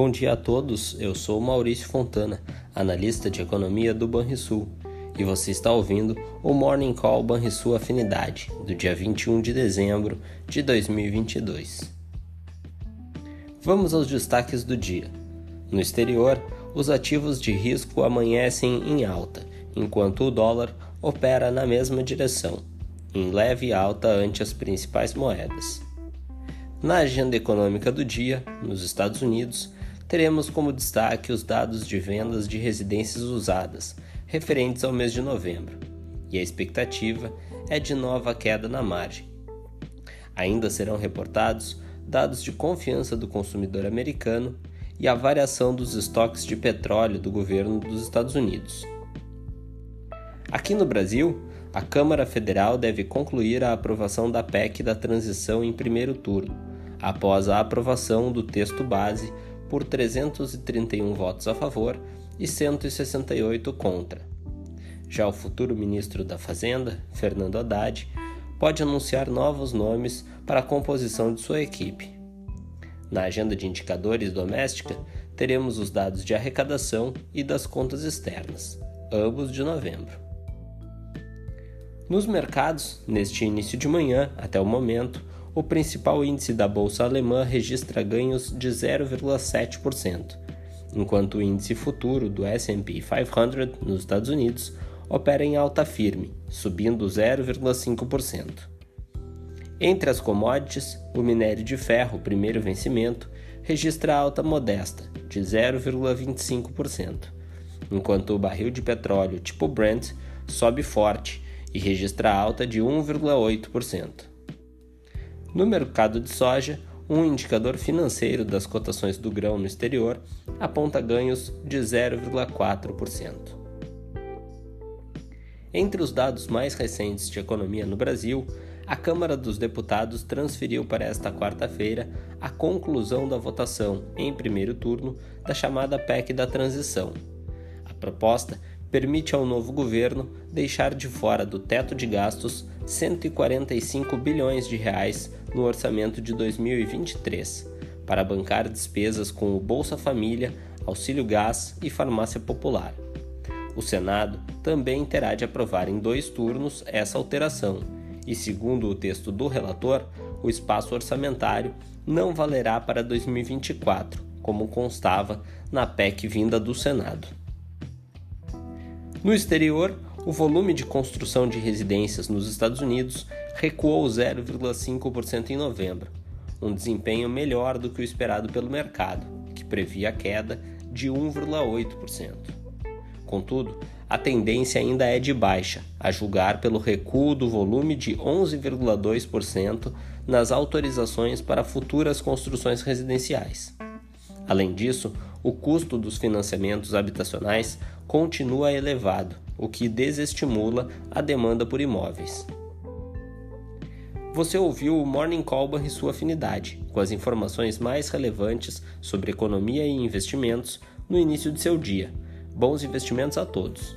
Bom dia a todos, eu sou Maurício Fontana, analista de economia do Banrisul, e você está ouvindo o Morning Call Banrisul Afinidade, do dia 21 de dezembro de 2022. Vamos aos destaques do dia. No exterior, os ativos de risco amanhecem em alta, enquanto o dólar opera na mesma direção, em leve alta ante as principais moedas. Na agenda econômica do dia, nos Estados Unidos, teremos como destaque os dados de vendas de residências usadas, referentes ao mês de novembro, e a expectativa é de nova queda na margem. Ainda serão reportados dados de confiança do consumidor americano e a variação dos estoques de petróleo do governo dos Estados Unidos. Aqui no Brasil, a Câmara Federal deve concluir a aprovação da PEC da transição em primeiro turno após a aprovação do texto base por 331 votos a favor e 168 contra. Já o futuro ministro da Fazenda, Fernando Haddad, pode anunciar novos nomes para a composição de sua equipe. Na agenda de indicadores doméstica, teremos os dados de arrecadação e das contas externas, ambos de novembro. Nos mercados, neste início de manhã, até o momento, o principal índice da bolsa alemã registra ganhos de 0,7%, enquanto o índice futuro do S&P 500 nos Estados Unidos opera em alta firme, subindo 0,5%. Entre as commodities, o minério de ferro, primeiro vencimento, registra alta modesta, de 0,25%, enquanto o barril de petróleo tipo Brent sobe forte e registra alta de 1,8%. No mercado de soja, um indicador financeiro das cotações do grão no exterior aponta ganhos de 0,4%. Entre os dados mais recentes de economia no Brasil, a Câmara dos Deputados transferiu para esta quarta-feira a conclusão da votação, em primeiro turno, da chamada PEC da Transição. A proposta permite ao novo governo deixar de fora do teto de gastos 145 bilhões de reais no orçamento de 2023 para bancar despesas com o Bolsa Família, Auxílio Gás e Farmácia Popular. O Senado também terá de aprovar em dois turnos essa alteração, e segundo o texto do relator, o espaço orçamentário não valerá para 2024, como constava na PEC vinda do Senado. No exterior, o volume de construção de residências nos Estados Unidos recuou 0,5% em novembro, um desempenho melhor do que o esperado pelo mercado, que previa a queda de 1,8%. Contudo, a tendência ainda é de baixa, a julgar pelo recuo do volume de 11,2% nas autorizações para futuras construções residenciais. Além disso, o custo dos financiamentos habitacionais continua elevado, o que desestimula a demanda por imóveis. Você ouviu o Morning Call e sua afinidade, com as informações mais relevantes sobre economia e investimentos no início de seu dia. Bons investimentos a todos!